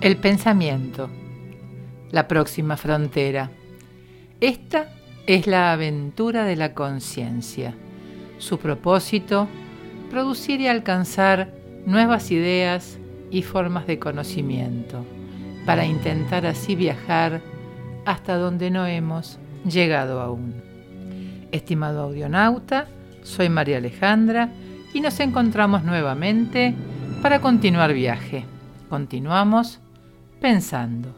El pensamiento, la próxima frontera. Esta es la aventura de la conciencia. Su propósito, producir y alcanzar nuevas ideas y formas de conocimiento, para intentar así viajar hasta donde no hemos llegado aún. Estimado audionauta, soy María Alejandra y nos encontramos nuevamente para continuar viaje. Continuamos pensando.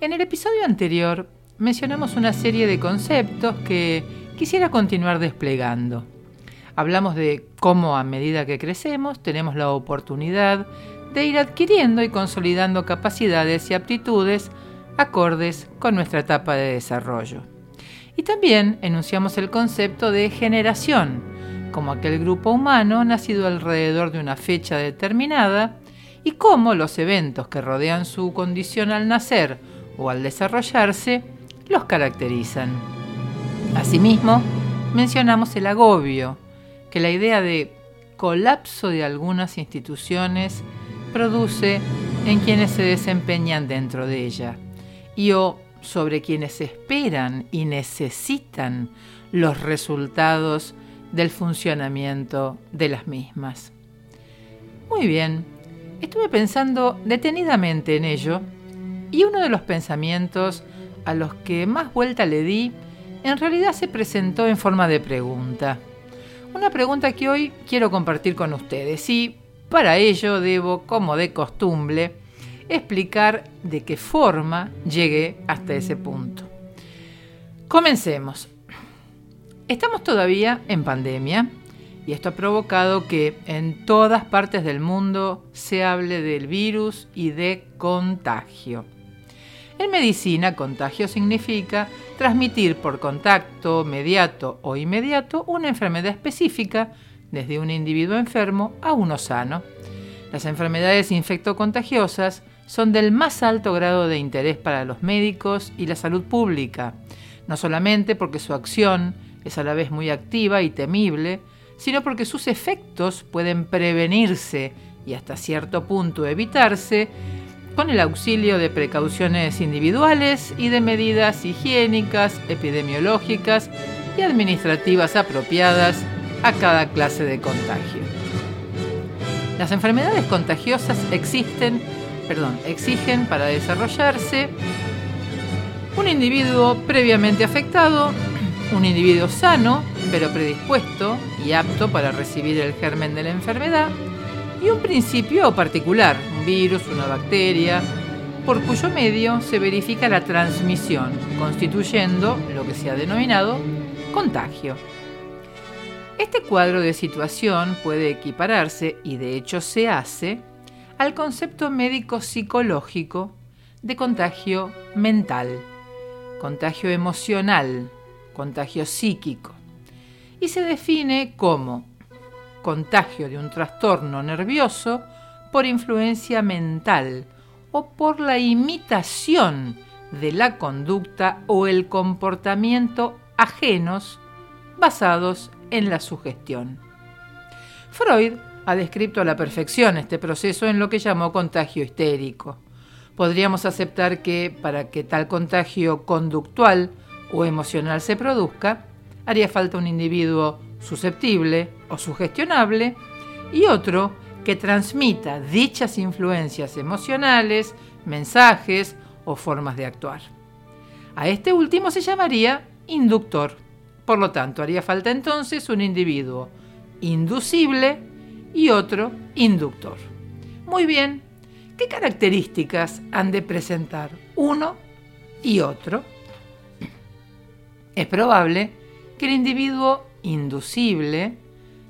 En el episodio anterior mencionamos una serie de conceptos que quisiera continuar desplegando. Hablamos de cómo a medida que crecemos tenemos la oportunidad de ir adquiriendo y consolidando capacidades y aptitudes acordes con nuestra etapa de desarrollo. Y también enunciamos el concepto de generación, como aquel grupo humano nacido alrededor de una fecha determinada y cómo los eventos que rodean su condición al nacer o al desarrollarse los caracterizan. Asimismo, mencionamos el agobio, que la idea de colapso de algunas instituciones produce en quienes se desempeñan dentro de ella, y o sobre quienes esperan y necesitan los resultados del funcionamiento de las mismas. Muy bien, Estuve pensando detenidamente en ello y uno de los pensamientos a los que más vuelta le di en realidad se presentó en forma de pregunta. Una pregunta que hoy quiero compartir con ustedes y para ello debo, como de costumbre, explicar de qué forma llegué hasta ese punto. Comencemos. Estamos todavía en pandemia y esto ha provocado que en todas partes del mundo se hable del virus y de contagio. En medicina, contagio significa transmitir por contacto mediato o inmediato una enfermedad específica desde un individuo enfermo a uno sano. Las enfermedades infectocontagiosas son del más alto grado de interés para los médicos y la salud pública, no solamente porque su acción es a la vez muy activa y temible, sino porque sus efectos pueden prevenirse y hasta cierto punto evitarse con el auxilio de precauciones individuales y de medidas higiénicas, epidemiológicas y administrativas apropiadas a cada clase de contagio. Las enfermedades contagiosas existen, perdón, exigen para desarrollarse un individuo previamente afectado, un individuo sano pero predispuesto y apto para recibir el germen de la enfermedad, y un principio particular, un virus, una bacteria, por cuyo medio se verifica la transmisión, constituyendo lo que se ha denominado contagio. Este cuadro de situación puede equipararse, y de hecho se hace, al concepto médico-psicológico de contagio mental, contagio emocional, contagio psíquico y se define como contagio de un trastorno nervioso por influencia mental o por la imitación de la conducta o el comportamiento ajenos basados en la sugestión. Freud ha descrito a la perfección este proceso en lo que llamó contagio histérico. Podríamos aceptar que para que tal contagio conductual o emocional se produzca, haría falta un individuo susceptible o sugestionable y otro que transmita dichas influencias emocionales, mensajes o formas de actuar. A este último se llamaría inductor. Por lo tanto, haría falta entonces un individuo inducible y otro inductor. Muy bien, ¿qué características han de presentar uno y otro? Es probable que el individuo inducible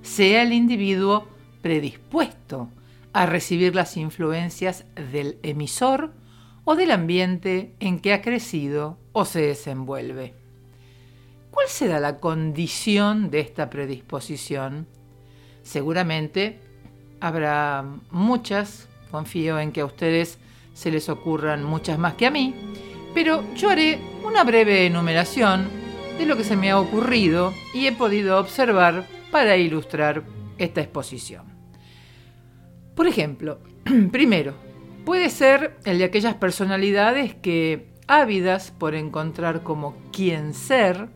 sea el individuo predispuesto a recibir las influencias del emisor o del ambiente en que ha crecido o se desenvuelve. ¿Cuál será la condición de esta predisposición? Seguramente habrá muchas, confío en que a ustedes se les ocurran muchas más que a mí, pero yo haré una breve enumeración de lo que se me ha ocurrido y he podido observar para ilustrar esta exposición. Por ejemplo, primero, Puede ser el de aquellas personalidades que, ávidas por encontrar como quien ser,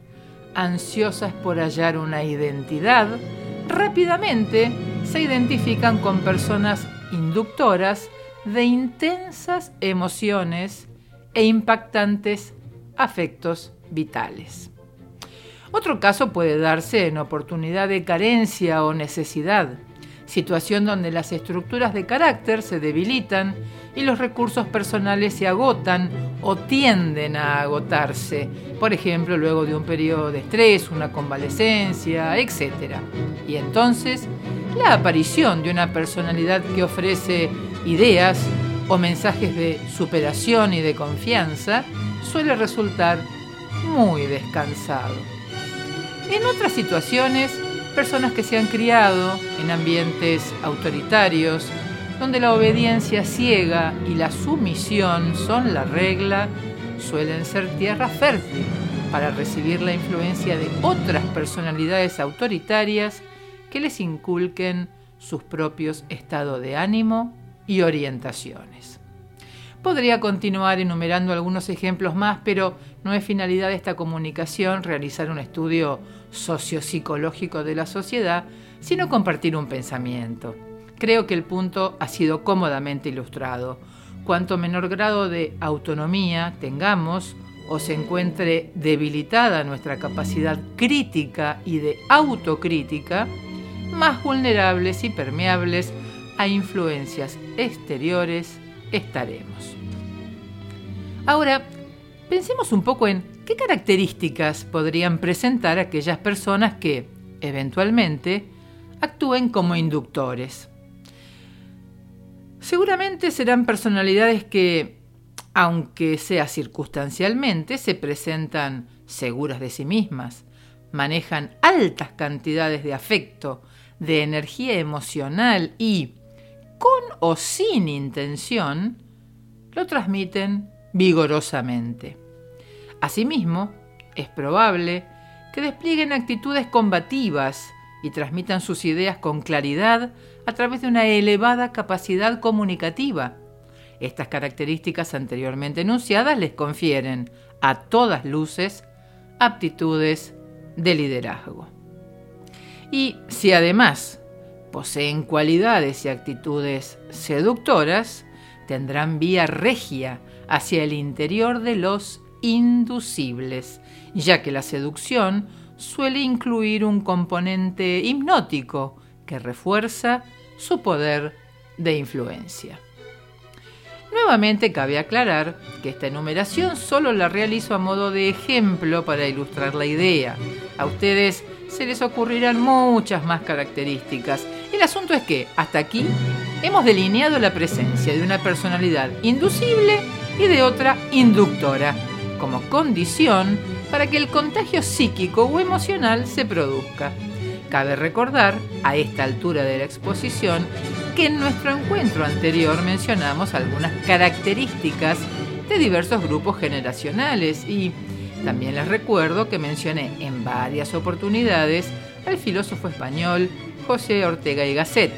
ansiosas por hallar una identidad, rápidamente se identifican con personas inductoras de intensas emociones e impactantes afectos vitales. Otro caso puede darse en oportunidad de carencia o necesidad, situación donde las estructuras de carácter se debilitan y los recursos personales se agotan o tienden a agotarse, por ejemplo, luego de un periodo de estrés, una convalecencia, etc. Y entonces, la aparición de una personalidad que ofrece ideas o mensajes de superación y de confianza suele resultar muy descansado. En otras situaciones, personas que se han criado en ambientes autoritarios, donde la obediencia ciega y la sumisión son la regla, suelen ser tierra fértil para recibir la influencia de otras personalidades autoritarias que les inculquen sus propios estados de ánimo y orientaciones. Podría continuar enumerando algunos ejemplos más, pero no es finalidad de esta comunicación realizar un estudio sociopsicológico de la sociedad, sino compartir un pensamiento. Creo que el punto ha sido cómodamente ilustrado. Cuanto menor grado de autonomía tengamos o se encuentre debilitada nuestra capacidad crítica y de autocrítica, más vulnerables y permeables a influencias exteriores estaremos. Ahora, pensemos un poco en qué características podrían presentar aquellas personas que, eventualmente, actúen como inductores. Seguramente serán personalidades que, aunque sea circunstancialmente, se presentan seguras de sí mismas, manejan altas cantidades de afecto, de energía emocional y, con o sin intención, lo transmiten vigorosamente. Asimismo, es probable que desplieguen actitudes combativas y transmitan sus ideas con claridad a través de una elevada capacidad comunicativa. Estas características anteriormente enunciadas les confieren, a todas luces, aptitudes de liderazgo. Y si además poseen cualidades y actitudes seductoras, tendrán vía regia hacia el interior de los inducibles, ya que la seducción suele incluir un componente hipnótico que refuerza su poder de influencia. Nuevamente cabe aclarar que esta enumeración solo la realizo a modo de ejemplo para ilustrar la idea. A ustedes se les ocurrirán muchas más características. El asunto es que, hasta aquí, hemos delineado la presencia de una personalidad inducible y de otra inductora, como condición para que el contagio psíquico o emocional se produzca. Cabe recordar, a esta altura de la exposición, que en nuestro encuentro anterior mencionamos algunas características de diversos grupos generacionales y también les recuerdo que mencioné en varias oportunidades al filósofo español José Ortega y Gasset.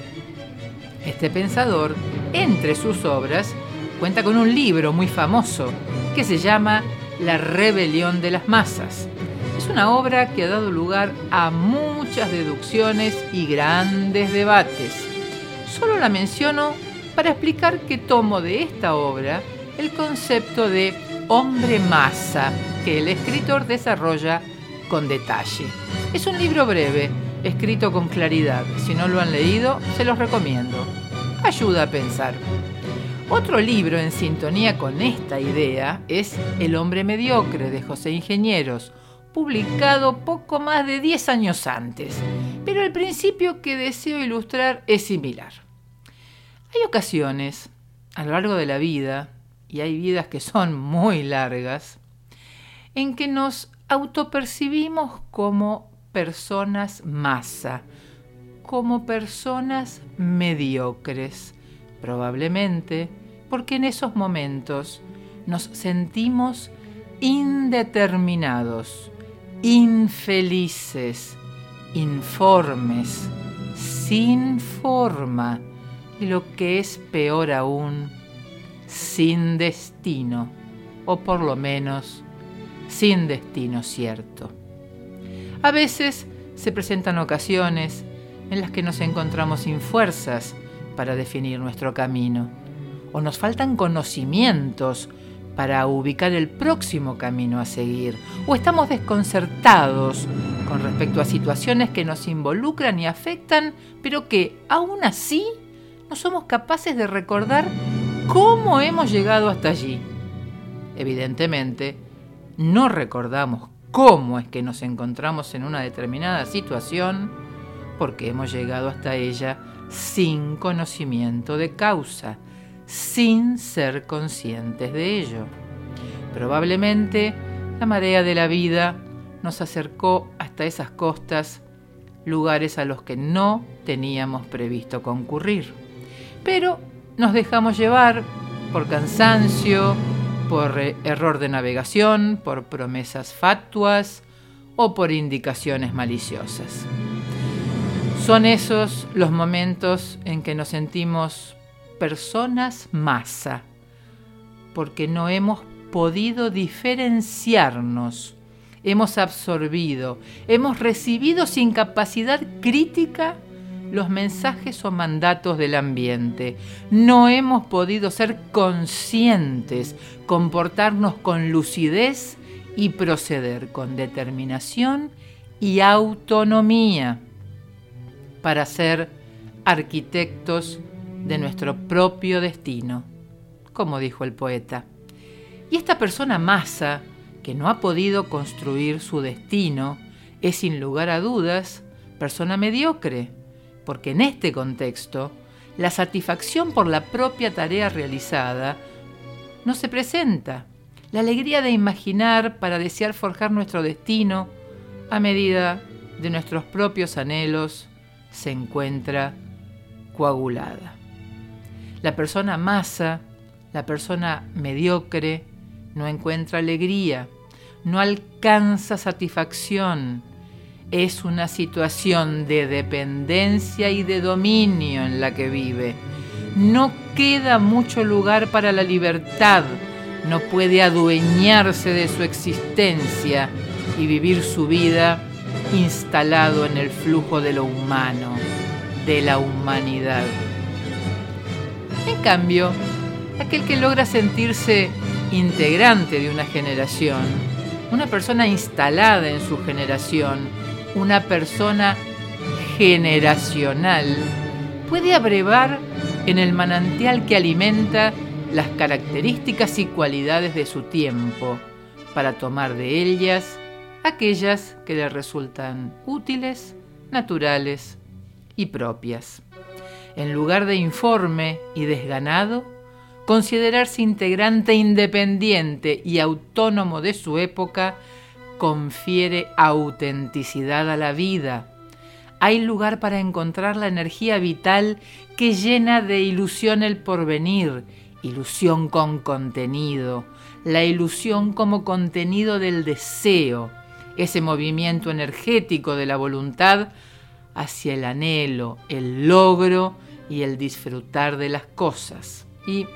Este pensador, entre sus obras, cuenta con un libro muy famoso que se llama La rebelión de las masas. Es una obra que ha dado lugar a muchas deducciones y grandes debates. Solo la menciono para explicar que tomo de esta obra el concepto de hombre masa que el escritor desarrolla con detalle. Es un libro breve, escrito con claridad. Si no lo han leído, se los recomiendo. Ayuda a pensar. Otro libro en sintonía con esta idea es El hombre mediocre de José Ingenieros, publicado poco más de 10 años antes, pero el principio que deseo ilustrar es similar. Hay ocasiones a lo largo de la vida, y hay vidas que son muy largas, en que nos autopercibimos como personas masa, como personas mediocres, probablemente porque en esos momentos nos sentimos indeterminados, infelices, informes, sin forma y lo que es peor aún, sin destino, o por lo menos sin destino cierto. A veces se presentan ocasiones en las que nos encontramos sin fuerzas para definir nuestro camino, o nos faltan conocimientos para ubicar el próximo camino a seguir, o estamos desconcertados con respecto a situaciones que nos involucran y afectan, pero que aún así no somos capaces de recordar cómo hemos llegado hasta allí. Evidentemente, no recordamos cómo es que nos encontramos en una determinada situación porque hemos llegado hasta ella sin conocimiento de causa, sin ser conscientes de ello. Probablemente la marea de la vida nos acercó hasta esas costas, lugares a los que no teníamos previsto concurrir. Pero nos dejamos llevar por cansancio, por eh, error de navegación, por promesas fatuas o por indicaciones maliciosas. Son esos los momentos en que nos sentimos personas masa, porque no hemos podido diferenciarnos, hemos absorbido, hemos recibido sin capacidad crítica los mensajes o mandatos del ambiente. No hemos podido ser conscientes, comportarnos con lucidez y proceder con determinación y autonomía para ser arquitectos de nuestro propio destino, como dijo el poeta. Y esta persona masa, que no ha podido construir su destino, es sin lugar a dudas persona mediocre, porque en este contexto la satisfacción por la propia tarea realizada no se presenta. La alegría de imaginar para desear forjar nuestro destino a medida de nuestros propios anhelos se encuentra coagulada. La persona masa, la persona mediocre, no encuentra alegría, no alcanza satisfacción, es una situación de dependencia y de dominio en la que vive. No queda mucho lugar para la libertad, no puede adueñarse de su existencia y vivir su vida instalado en el flujo de lo humano, de la humanidad. En cambio, aquel que logra sentirse integrante de una generación, una persona instalada en su generación, una persona generacional puede abrevar en el manantial que alimenta las características y cualidades de su tiempo para tomar de ellas aquellas que le resultan útiles, naturales y propias. En lugar de informe y desganado, considerarse integrante independiente y autónomo de su época confiere autenticidad a la vida. Hay lugar para encontrar la energía vital que llena de ilusión el porvenir, ilusión con contenido, la ilusión como contenido del deseo, ese movimiento energético de la voluntad hacia el anhelo, el logro y el disfrutar de las cosas. Y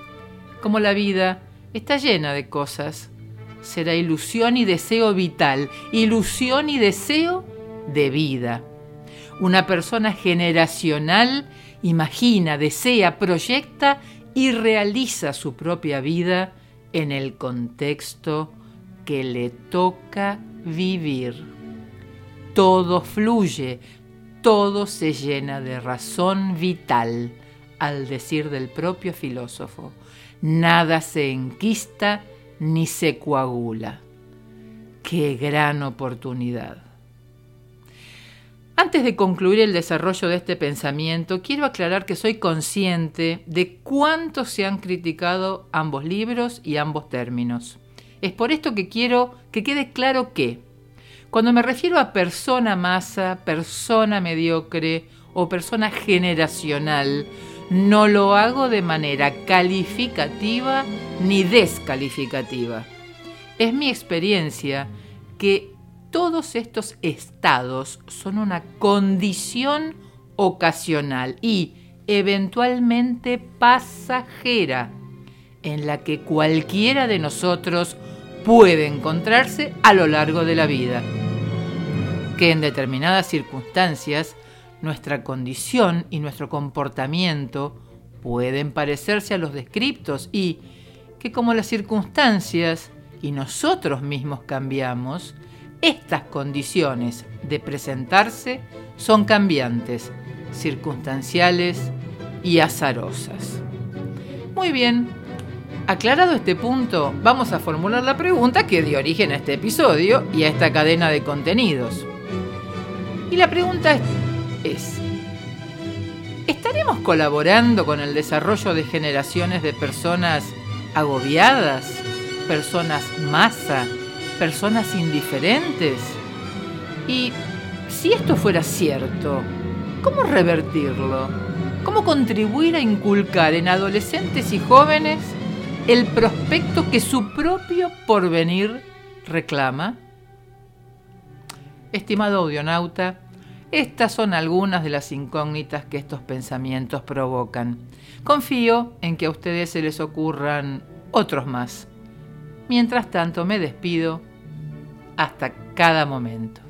como la vida está llena de cosas, será ilusión y deseo vital, ilusión y deseo de vida. Una persona generacional imagina, desea, proyecta y realiza su propia vida en el contexto que le toca vivir. Todo fluye, todo se llena de razón vital, al decir del propio filósofo. Nada se enquista ni se coagula. ¡Qué gran oportunidad! Antes de concluir el desarrollo de este pensamiento, quiero aclarar que soy consciente de cuánto se han criticado ambos libros y ambos términos. Es por esto que quiero que quede claro que, cuando me refiero a persona masa, persona mediocre o persona generacional, no lo hago de manera calificativa ni descalificativa. Es mi experiencia que todos estos estados son una condición ocasional y eventualmente pasajera. en la que cualquiera de nosotros puede encontrarse a lo largo de la vida. Que en determinadas circunstancias nuestra condición y nuestro comportamiento pueden parecerse a los descriptos y que como las circunstancias y nosotros mismos cambiamos, estas condiciones de presentarse son cambiantes, circunstanciales y azarosas. Muy bien, aclarado este punto, vamos a formular la pregunta que dio origen a este episodio y a esta cadena de contenidos. Y la pregunta es, ¿estaremos colaborando con el desarrollo de generaciones de personas agobiadas, personas masa, personas indiferentes? Y si esto fuera cierto, ¿cómo revertirlo? ¿Cómo contribuir a inculcar en adolescentes y jóvenes el prospecto que su propio porvenir reclama? Estimado audionauta, estas son algunas de las incógnitas que estos pensamientos provocan. Confío en que a ustedes se les ocurran otros más. Mientras tanto me despido hasta cada momento.